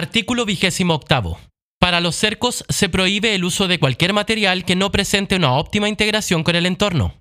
Artículo 28. Para los cercos se prohíbe el uso de cualquier material que no presente una óptima integración con el entorno.